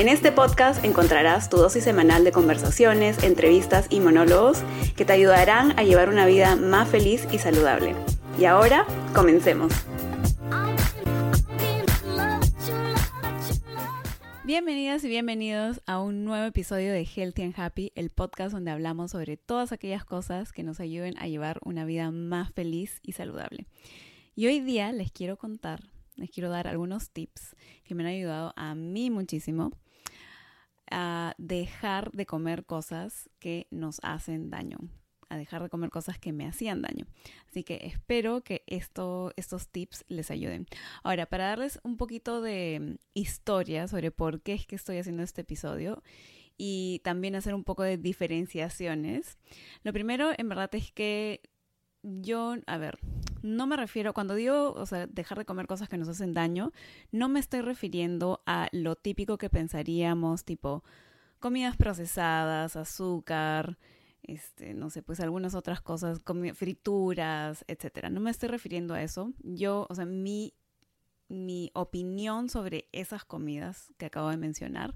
En este podcast encontrarás tu dosis semanal de conversaciones, entrevistas y monólogos que te ayudarán a llevar una vida más feliz y saludable. Y ahora, comencemos. Bienvenidas y bienvenidos a un nuevo episodio de Healthy and Happy, el podcast donde hablamos sobre todas aquellas cosas que nos ayuden a llevar una vida más feliz y saludable. Y hoy día les quiero contar, les quiero dar algunos tips que me han ayudado a mí muchísimo a dejar de comer cosas que nos hacen daño, a dejar de comer cosas que me hacían daño. Así que espero que esto, estos tips les ayuden. Ahora, para darles un poquito de historia sobre por qué es que estoy haciendo este episodio y también hacer un poco de diferenciaciones, lo primero en verdad es que yo, a ver, no me refiero, cuando digo, o sea, dejar de comer cosas que nos hacen daño, no me estoy refiriendo a lo típico que pensaríamos, tipo comidas procesadas, azúcar, este, no sé, pues algunas otras cosas, frituras, etcétera. No me estoy refiriendo a eso. Yo, o sea, mi, mi opinión sobre esas comidas que acabo de mencionar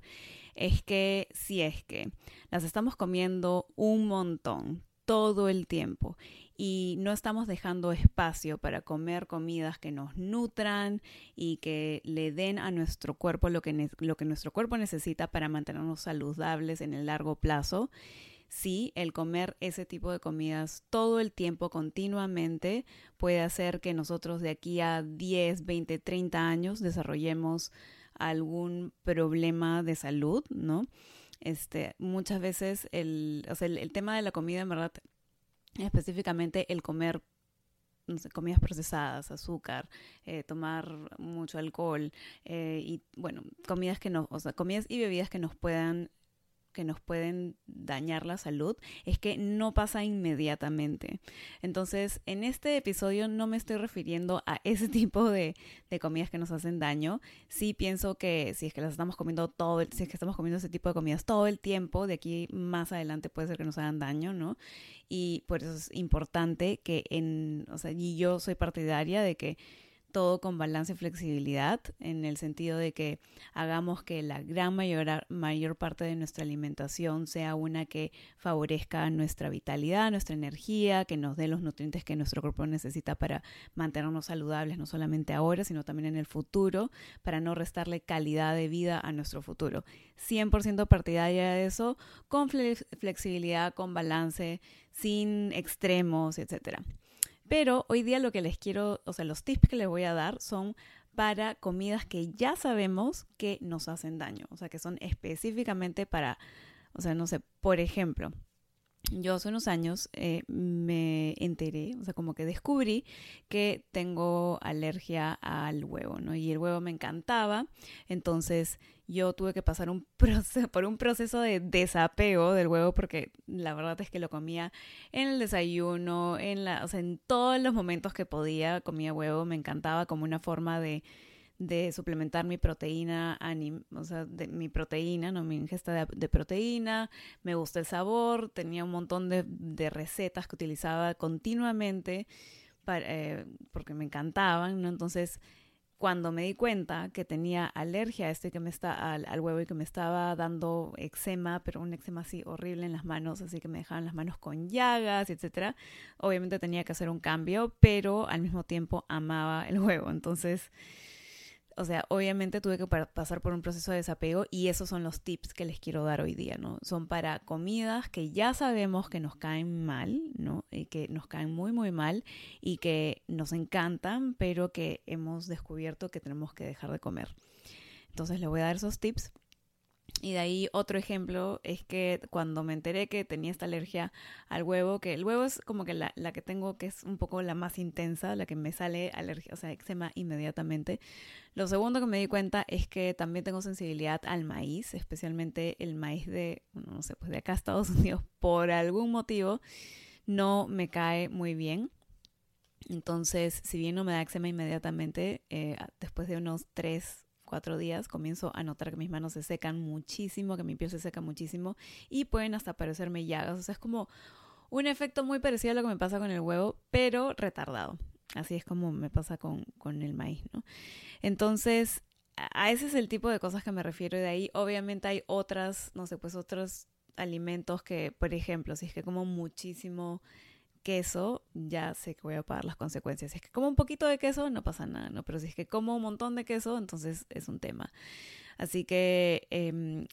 es que si es que las estamos comiendo un montón todo el tiempo y no estamos dejando espacio para comer comidas que nos nutran y que le den a nuestro cuerpo lo que, lo que nuestro cuerpo necesita para mantenernos saludables en el largo plazo. Sí, el comer ese tipo de comidas todo el tiempo, continuamente, puede hacer que nosotros de aquí a 10, 20, 30 años desarrollemos algún problema de salud, ¿no? Este, muchas veces el, o sea, el, el tema de la comida, en verdad, específicamente el comer no sé, comidas procesadas, azúcar, eh, tomar mucho alcohol eh, y bueno, comidas que no, o sea, comidas y bebidas que nos puedan que nos pueden dañar la salud es que no pasa inmediatamente. Entonces, en este episodio no me estoy refiriendo a ese tipo de, comidas que nos hacen daño. Sí pienso que si es que las estamos comiendo todo, si es que estamos comiendo ese tipo de comidas todo el tiempo, de aquí más adelante puede ser que nos hagan daño, ¿no? Y por eso es importante que en, o sea, y yo soy partidaria de que todo con balance y flexibilidad, en el sentido de que hagamos que la gran mayor, mayor parte de nuestra alimentación sea una que favorezca nuestra vitalidad, nuestra energía, que nos dé los nutrientes que nuestro cuerpo necesita para mantenernos saludables, no solamente ahora, sino también en el futuro, para no restarle calidad de vida a nuestro futuro. 100% partidaria de eso, con flexibilidad, con balance, sin extremos, etcétera. Pero hoy día lo que les quiero, o sea, los tips que les voy a dar son para comidas que ya sabemos que nos hacen daño, o sea, que son específicamente para, o sea, no sé, por ejemplo, yo hace unos años eh, me enteré, o sea, como que descubrí que tengo alergia al huevo, ¿no? Y el huevo me encantaba, entonces yo tuve que pasar un proceso, por un proceso de desapego del huevo porque la verdad es que lo comía en el desayuno, en la, o sea, en todos los momentos que podía comía huevo, me encantaba como una forma de de suplementar mi proteína, o sea, de mi proteína, no mi ingesta de, proteína, me gusta el sabor, tenía un montón de, recetas que utilizaba continuamente para, eh, porque me encantaban, ¿no? Entonces, cuando me di cuenta que tenía alergia a este que me está al, huevo y que me estaba dando eczema, pero un eczema así horrible en las manos, así que me dejaban las manos con llagas, etcétera. Obviamente tenía que hacer un cambio, pero al mismo tiempo amaba el huevo. Entonces, o sea, obviamente tuve que pasar por un proceso de desapego y esos son los tips que les quiero dar hoy día, ¿no? Son para comidas que ya sabemos que nos caen mal, ¿no? Y que nos caen muy, muy mal y que nos encantan, pero que hemos descubierto que tenemos que dejar de comer. Entonces les voy a dar esos tips Y de ahí otro ejemplo es que cuando me enteré que tenía esta alergia al huevo, que el huevo es como que la, la, que tengo que es un poco la más intensa, la que me sale alergia, o sea, eczema inmediatamente. Lo segundo que me di cuenta es que también tengo sensibilidad al maíz, especialmente el maíz de, no sé, pues de acá a Estados Unidos, por algún motivo no me cae muy bien. Entonces, si bien no me da eczema inmediatamente, eh, después de unos tres cuatro días comienzo a notar que mis manos se secan muchísimo, que mi piel se seca muchísimo y pueden hasta parecerme llagas. O sea, es como un efecto muy parecido a lo que me pasa con el huevo, pero retardado. Así es como me pasa con, con el maíz, ¿no? Entonces, a ese es el tipo de cosas que me refiero. De ahí, obviamente, hay otras, no sé, pues otros alimentos que, por ejemplo, si es que como muchísimo queso, ya sé que voy a pagar las consecuencias. Si es que como un poquito de queso, no pasa nada, ¿no? Pero si es que como un montón de queso, entonces es un tema. Así que em,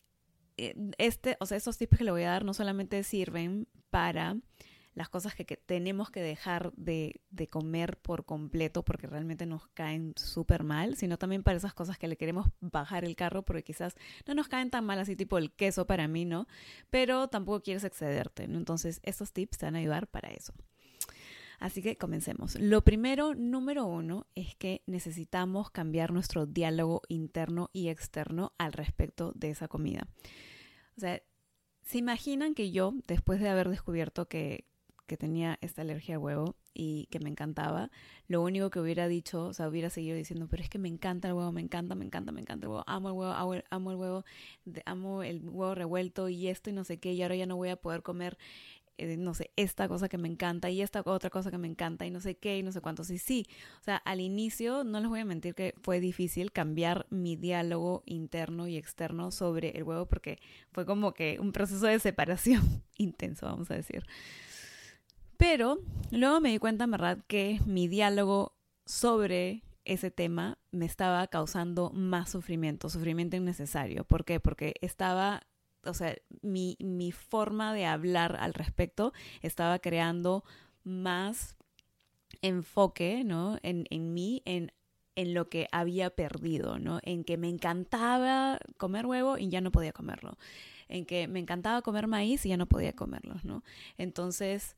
eh, este, o sea, estos tips que le voy a dar no solamente sirven para las cosas que, tenemos que dejar de, de, comer por completo porque realmente nos caen súper mal, sino también para esas cosas que le queremos bajar el carro porque quizás no nos caen tan mal así tipo el queso para mí, ¿no? Pero tampoco quieres excederte, ¿no? Entonces estos tips te van a ayudar para eso. Así que comencemos. Lo primero, número uno, es que necesitamos cambiar nuestro diálogo interno y externo al respecto de esa comida. O sea, ¿se imaginan que yo, después de haber descubierto que que tenía esta alergia al huevo y que me encantaba, lo único que hubiera dicho, o sea, hubiera seguido diciendo, pero es que me encanta el huevo, me encanta, me encanta, me encanta el huevo, amo el huevo, amo el, huevo, amo el huevo revuelto y esto y no sé qué, y ahora ya no voy a poder comer eh, no sé, esta cosa que me encanta y esta otra cosa que me encanta y no sé qué y no sé cuánto. Sí, sí. O sea, al inicio, no les voy a mentir que fue difícil cambiar mi diálogo interno y externo sobre el huevo porque fue como que un proceso de separación intenso, vamos a decir. Pero luego me di cuenta, en verdad, que mi diálogo sobre ese tema me estaba causando más sufrimiento, sufrimiento innecesario. ¿Por qué? Porque estaba, o sea, mi, mi forma de hablar al respecto estaba creando más enfoque, ¿no? En, en mí, en en lo que había perdido, ¿no? En que me encantaba comer huevo y ya no podía comerlo. En que me encantaba comer maíz y ya no podía comerlo, ¿no? Entonces,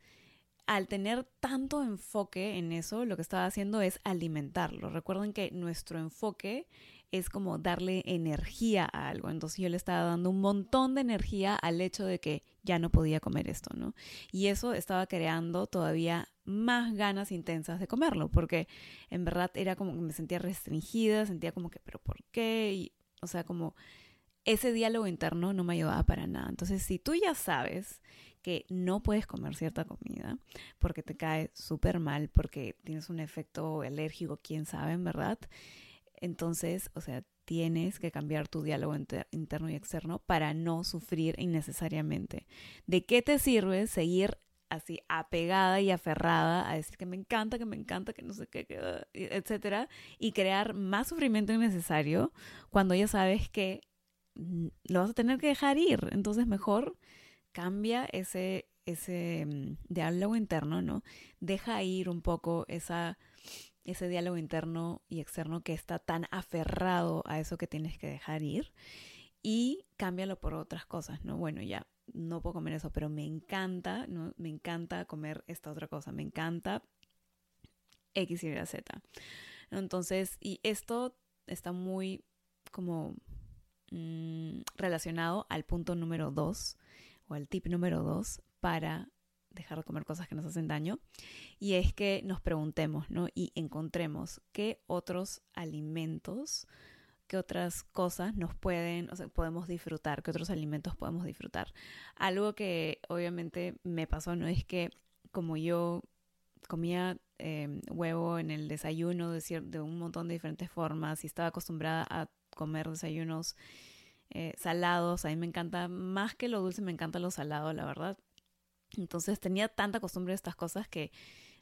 al tener tanto enfoque en eso, lo que estaba haciendo es alimentarlo. Recuerden que nuestro enfoque es como darle energía a algo. Entonces yo le estaba dando un montón de energía al hecho de que ya no podía comer esto, ¿no? Y eso estaba creando todavía más ganas intensas de comerlo, porque en verdad era como que me sentía restringida, sentía como que, pero ¿por qué? Y, o sea, como ese diálogo interno no me ayudaba para nada. Entonces, si tú ya sabes que no puedes comer cierta comida porque te cae súper mal, porque tienes un efecto alérgico, quién sabe, verdad. Entonces, o sea, tienes que cambiar tu diálogo interno y externo para no sufrir innecesariamente. ¿De qué te sirve seguir así apegada y aferrada a decir que me encanta, que me encanta, que no sé qué, etcétera, y crear más sufrimiento innecesario cuando ya sabes que lo vas a tener que dejar ir? Entonces, mejor cambia ese, ese mm, diálogo interno, ¿no? Deja ir un poco esa, ese diálogo interno y externo que está tan aferrado a eso que tienes que dejar ir y cámbialo por otras cosas, ¿no? Bueno, ya no puedo comer eso, pero me encanta, ¿no? Me encanta comer esta otra cosa, me encanta X, Y, Z. Entonces, y esto está muy como mm, relacionado al punto número dos, o el tip número dos para dejar de comer cosas que nos hacen daño, y es que nos preguntemos, ¿no? Y encontremos qué otros alimentos, qué otras cosas nos pueden, o sea, podemos disfrutar, qué otros alimentos podemos disfrutar. Algo que obviamente me pasó, ¿no? Es que como yo comía em, huevo en el desayuno de, de un montón de diferentes formas y estaba acostumbrada a comer desayunos eh, salados. A mí me encanta, más que lo dulce, me encanta lo salado, la verdad. Entonces tenía tanta costumbre de estas cosas que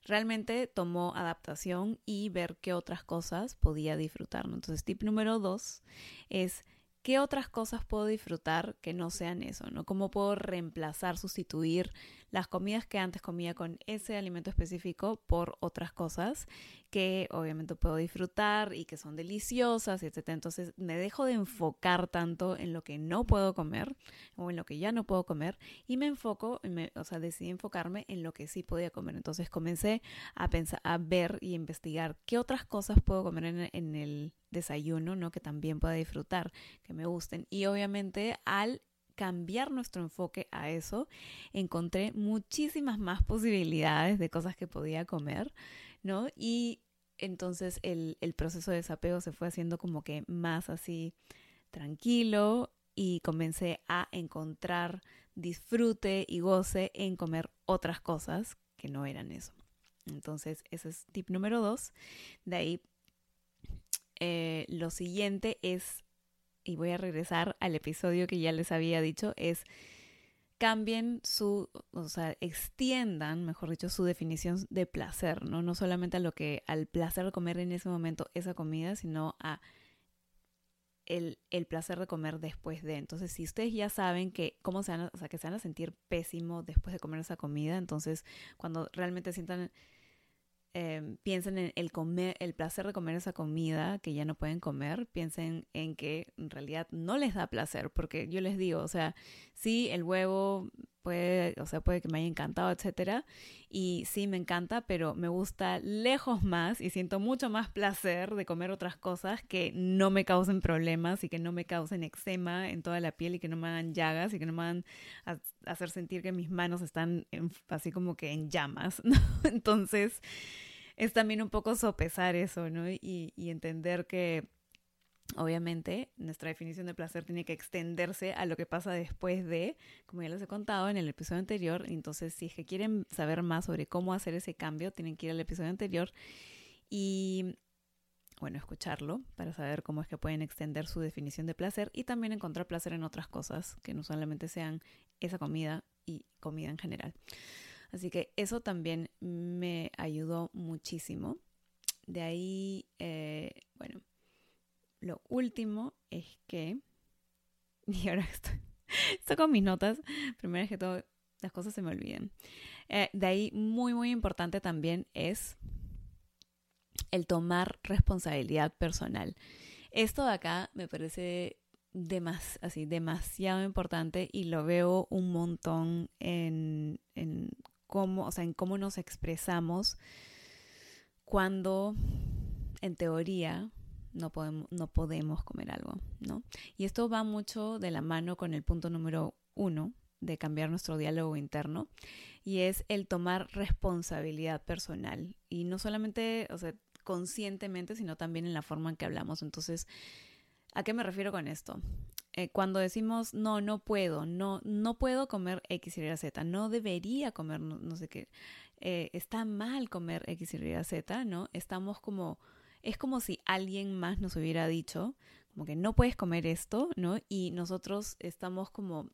realmente tomó adaptación y ver qué otras cosas podía disfrutar. Entonces, tip número dos es qué otras cosas puedo disfrutar que no sean eso, ¿no? ¿Cómo puedo reemplazar, sustituir las comidas que antes comía con ese alimento específico por otras cosas que obviamente puedo disfrutar y que son deliciosas, etc. Entonces me dejo de enfocar tanto en lo que no puedo comer o en lo que ya no puedo comer y me enfoco, o sea, decidí enfocarme en lo que sí podía comer. Entonces comencé a pensar, a ver y investigar qué otras cosas puedo comer en, en el desayuno, ¿no? Que también pueda disfrutar, que me gusten. Y obviamente al cambiar nuestro enfoque a eso, encontré muchísimas más posibilidades de cosas que podía comer, ¿no? Y entonces el, proceso de desapego se fue haciendo como que más así tranquilo y comencé a encontrar disfrute y goce en comer otras cosas que no eran eso. Entonces, ese es tip número dos. De ahí, eh, lo siguiente es y voy a regresar al episodio que ya les había dicho, es cambien su, o sea, extiendan, mejor dicho, su definición de placer, ¿no? No solamente a lo que, al placer de comer en ese momento esa comida, sino a el, el, placer de comer después de. Entonces, si ustedes ya saben que cómo se van a, o sea, que se van a sentir pésimo después de comer esa comida, entonces cuando realmente sientan Em, piensen en el comer, el placer de comer esa comida que ya no pueden comer, piensen en que en realidad no les da placer, porque yo les digo, o sea, sí, el huevo puede, o sea, puede que me haya encantado, etcétera, y sí me encanta, pero me gusta lejos más y siento mucho más placer de comer otras cosas que no me causen problemas y que no me causen eczema en toda la piel y que no me hagan llagas y que no me hagan hacer sentir que mis manos están así como que en llamas, ¿no? Entonces, es también un poco sopesar eso, ¿no? Y entender que obviamente nuestra definición de placer tiene que extenderse a lo que pasa después de, como ya les he contado en el episodio anterior. Entonces, si es que quieren saber más sobre cómo hacer ese cambio, tienen que ir al episodio anterior y, bueno, escucharlo para saber cómo es que pueden extender su definición de placer y también encontrar placer en otras cosas que no solamente sean esa comida y comida en general. Así que eso también me ayudó muchísimo. De ahí, eh, bueno, lo último es que, y ahora estoy, estoy con mis notas, primero es que todo, las cosas se me olviden. Eh, de ahí, muy, muy importante también es el tomar responsabilidad personal. Esto de acá me parece demas, así, demasiado importante y lo veo un montón en, en cómo, o sea, en cómo nos expresamos cuando en teoría no podemos, no podemos comer algo, ¿no? Y esto va mucho de la mano con el punto número uno de cambiar nuestro diálogo interno y es el tomar responsabilidad personal y no solamente, o sea, conscientemente, sino también en la forma en que hablamos. Entonces, ¿a qué me refiero con esto? Eh, cuando decimos no, no puedo, no, no puedo comer X, Y, Z, no debería comer no, sé qué, eh, está mal comer X, Y, Z, ¿no? Estamos como, es como si alguien más nos hubiera dicho, como que no puedes comer esto, ¿no? Y nosotros estamos como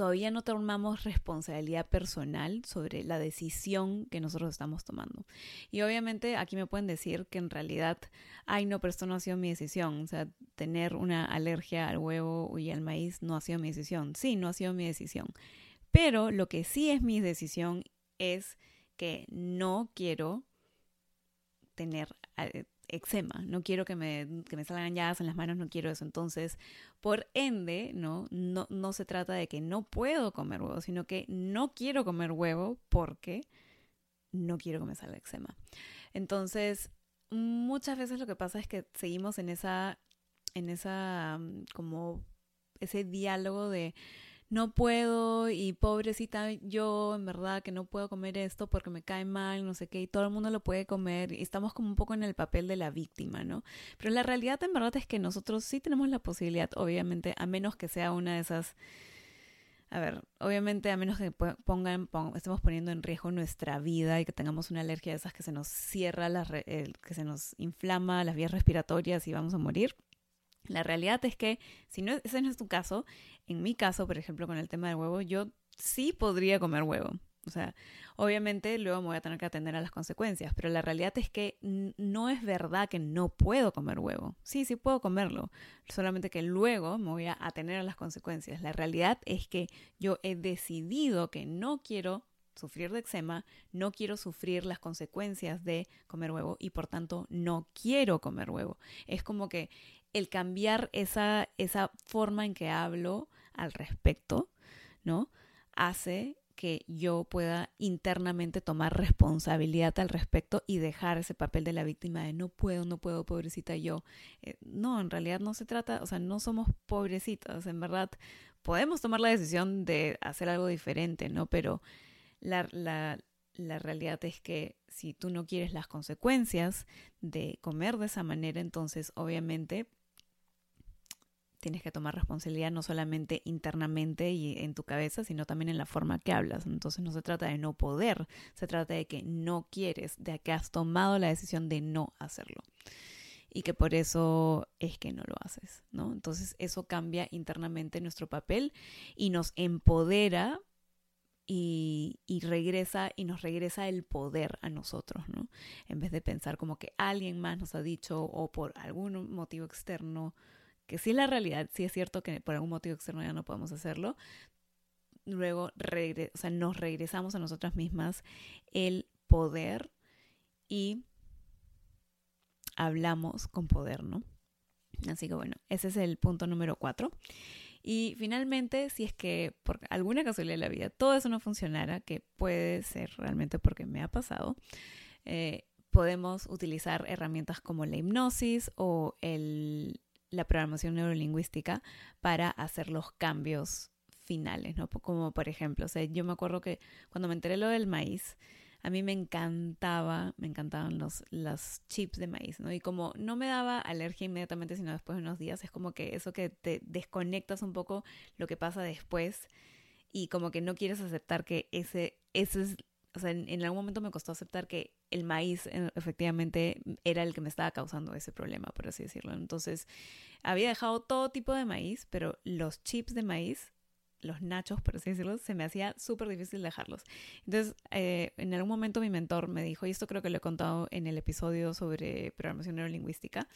todavía no tomamos responsabilidad personal sobre la decisión que nosotros estamos tomando. Y obviamente aquí me pueden decir que en realidad, ay no, pero esto no ha sido mi decisión. O sea, tener una alergia al huevo y al maíz no ha sido mi decisión. Sí, no ha sido mi decisión. Pero lo que sí es mi decisión es que no quiero tener eczema, no quiero que me, que me salgan llagas en las manos, no quiero eso. Entonces, por ende, ¿no? No, no se trata de que no puedo comer huevo, sino que no quiero comer huevo porque no quiero que me salga eczema. Entonces, muchas veces lo que pasa es que seguimos en esa, en esa, mm, como ese diálogo de no puedo y pobrecita yo, en verdad que no puedo comer esto porque me cae mal, no sé qué, y todo el mundo lo puede comer y estamos como un poco en el papel de la víctima, ¿no? Pero la realidad en verdad es que nosotros sí tenemos la posibilidad, obviamente, a menos que sea una de esas... A ver, obviamente a menos que pongan, estemos poniendo en riesgo nuestra vida y que tengamos una alergia de esas que se nos cierra, las, que se nos inflama las vías respiratorias y vamos a morir, la realidad es que si no, ese no es tu caso, en mi caso, por ejemplo, con el tema del huevo, yo sí podría comer huevo. O sea, obviamente luego me voy a tener que atender a las consecuencias, pero la realidad es que no es verdad que no puedo comer huevo. Sí, sí puedo comerlo, solamente que luego me voy a atener a las consecuencias. La realidad es que yo he decidido que no quiero sufrir de eczema, no quiero sufrir las consecuencias de comer huevo y por tanto no quiero comer huevo. Es como que el cambiar esa, esa forma en que hablo al respecto, ¿no? Hace que yo pueda internamente tomar responsabilidad al respecto y dejar ese papel de la víctima de no puedo, no puedo, pobrecita yo. Eh, no, en realidad no se trata, o sea, no somos pobrecitas, en verdad podemos tomar la decisión de hacer algo diferente, ¿no? Pero la, la, la realidad es que si tú no quieres las consecuencias de comer de esa manera, entonces obviamente tienes que tomar responsabilidad no solamente internamente y en tu cabeza, sino también en la forma que hablas. Entonces no se trata de no poder, se trata de que no quieres, de que has tomado la decisión de no hacerlo y que por eso es que no lo haces, ¿no? Entonces eso cambia internamente nuestro papel y nos empodera y, y, regresa y nos regresa el poder a nosotros, ¿no? En vez de pensar como que alguien más nos ha dicho o por algún motivo externo que sí la realidad, sí es cierto que por algún motivo externo ya no podemos hacerlo, luego nos regresamos a nosotras mismas el poder y hablamos con poder, ¿no? Así que bueno, ese es el punto número cuatro. Y finalmente, si es que por alguna casualidad de la vida todo eso no funcionara, que puede ser realmente porque me ha pasado, eh, podemos utilizar herramientas como la hipnosis o el la programación neurolingüística para hacer los cambios finales, ¿no? Como por ejemplo, o sea, yo me acuerdo que cuando me enteré lo del maíz, a mí me encantaba, me encantaban los, los chips de maíz, ¿no? Y como no me daba alergia inmediatamente, sino después de unos días, es como que eso que te desconectas un poco lo que pasa después y como que no quieres aceptar que ese, ese es o sea, en, algún momento me costó aceptar que el maíz eh, efectivamente era el que me estaba causando ese problema, por así decirlo. Entonces, había dejado todo tipo de maíz, pero los chips de maíz, los nachos, por así decirlo, se me hacía súper difícil dejarlos. Entonces, eh, en algún momento mi mentor me dijo, y esto creo que lo he contado en el episodio sobre programación neurolingüística,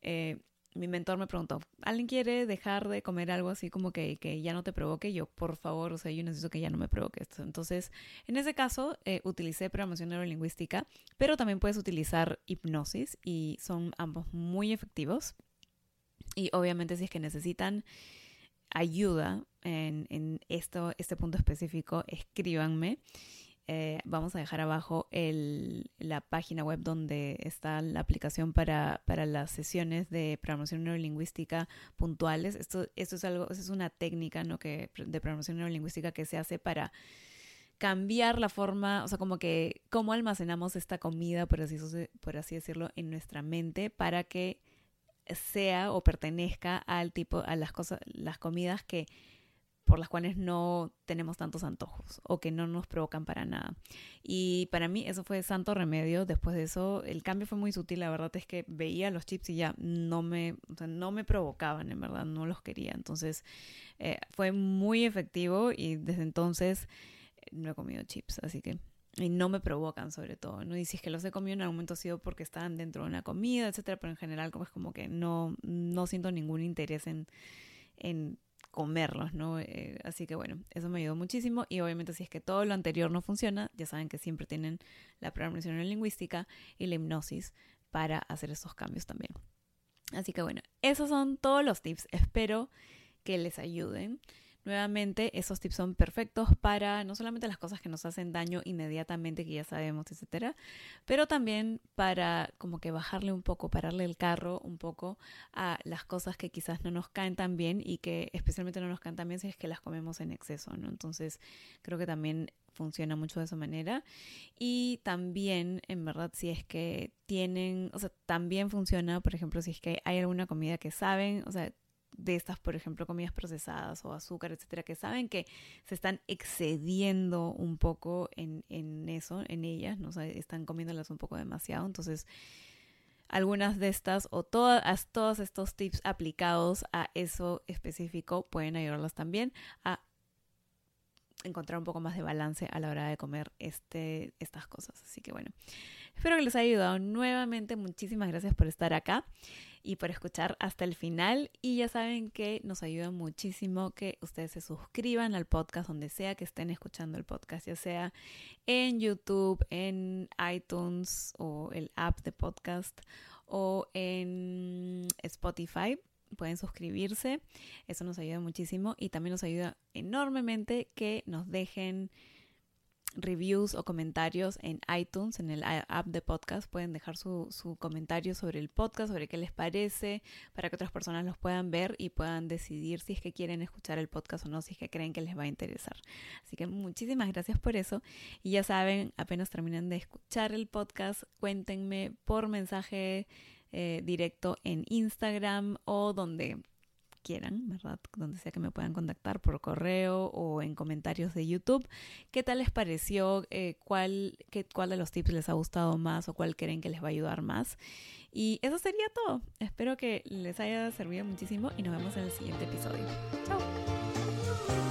eh, mi mentor me preguntó, ¿alguien quiere dejar de comer algo así como que, que, ya no te provoque? Yo, por favor, o sea, yo necesito que ya no me provoque esto. Entonces, en ese caso, eh, utilicé programación neurolingüística, pero también puedes utilizar hipnosis y son ambos muy efectivos. Y obviamente si es que necesitan ayuda en, en esto, este punto específico, escríbanme. Eh, vamos a dejar abajo la página web donde está la aplicación para, para las sesiones de programación neurolingüística puntuales. Esto, esto es algo, es una técnica ¿no? que, de programación neurolingüística que se hace para cambiar la forma, o sea, como que cómo almacenamos esta comida, por así, por así decirlo, en nuestra mente para que sea o pertenezca al tipo, a las cosas, las comidas que por las cuales no tenemos tantos antojos o que no nos provocan para nada. Y para mí eso fue santo remedio. Después de eso, el cambio fue muy sutil. La verdad es que veía los chips y ya no me, no me provocaban, en verdad, no los quería. Entonces eh, fue muy efectivo y desde entonces eh, no he comido chips, así que y no me provocan sobre todo, ¿no? Y si es que los he comido en algún momento ha sido porque estaban dentro de una comida, etcétera, pero en general como es como que no, no siento ningún interés en, en comerlos, ¿no? Eh, así que bueno, eso me ayudó muchísimo y obviamente si es que todo lo anterior no funciona, ya saben que siempre tienen la programación lingüística y la hipnosis para hacer esos cambios también. Así que bueno, esos son todos los tips. Espero que les ayuden. Nuevamente, esos tips son perfectos para no solamente las cosas que nos hacen daño inmediatamente, que ya sabemos, etcétera, pero también para como que bajarle un poco, pararle el carro un poco a las cosas que quizás no nos caen tan bien y que especialmente no nos caen tan bien si es que las comemos en exceso, ¿no? Entonces, creo que también funciona mucho de esa manera. Y también, en verdad, si es que tienen, o sea, también funciona, por ejemplo, si es que hay alguna comida que saben, o sea, de estas, por ejemplo, comidas procesadas o azúcar, etcétera, que saben que se están excediendo un poco en, en eso, en ellas, ¿no? están comiéndolas un poco demasiado. Entonces, algunas de estas o todas, todos estos tips aplicados a eso específico pueden ayudarlas también a encontrar un poco más de balance a la hora de comer este, estas cosas. Así que bueno, espero que les haya ayudado nuevamente. Muchísimas gracias por estar acá. y por escuchar hasta el final. Y ya saben que nos ayuda muchísimo que ustedes se suscriban al podcast donde sea que estén escuchando el podcast, ya sea en YouTube, en iTunes o el app de podcast o en Spotify pueden suscribirse, eso nos ayuda muchísimo y también nos ayuda enormemente que nos dejen reviews o comentarios en iTunes, en el app de podcast. Pueden dejar su, su, comentario sobre el podcast, sobre qué les parece, para que otras personas los puedan ver y puedan decidir si es que quieren escuchar el podcast o no, si es que creen que les va a interesar. Así que muchísimas gracias por eso. Y ya saben, apenas terminen de escuchar el podcast, cuéntenme por mensaje eh, directo en Instagram o donde quieran, ¿verdad? Donde sea que me puedan contactar por correo o en comentarios de YouTube. ¿Qué tal les pareció? Eh, ¿cuál, qué, ¿Cuál de los tips les ha gustado más o cuál creen que les va a ayudar más? Y eso sería todo. Espero que les haya servido muchísimo y nos vemos en el siguiente episodio. Chao.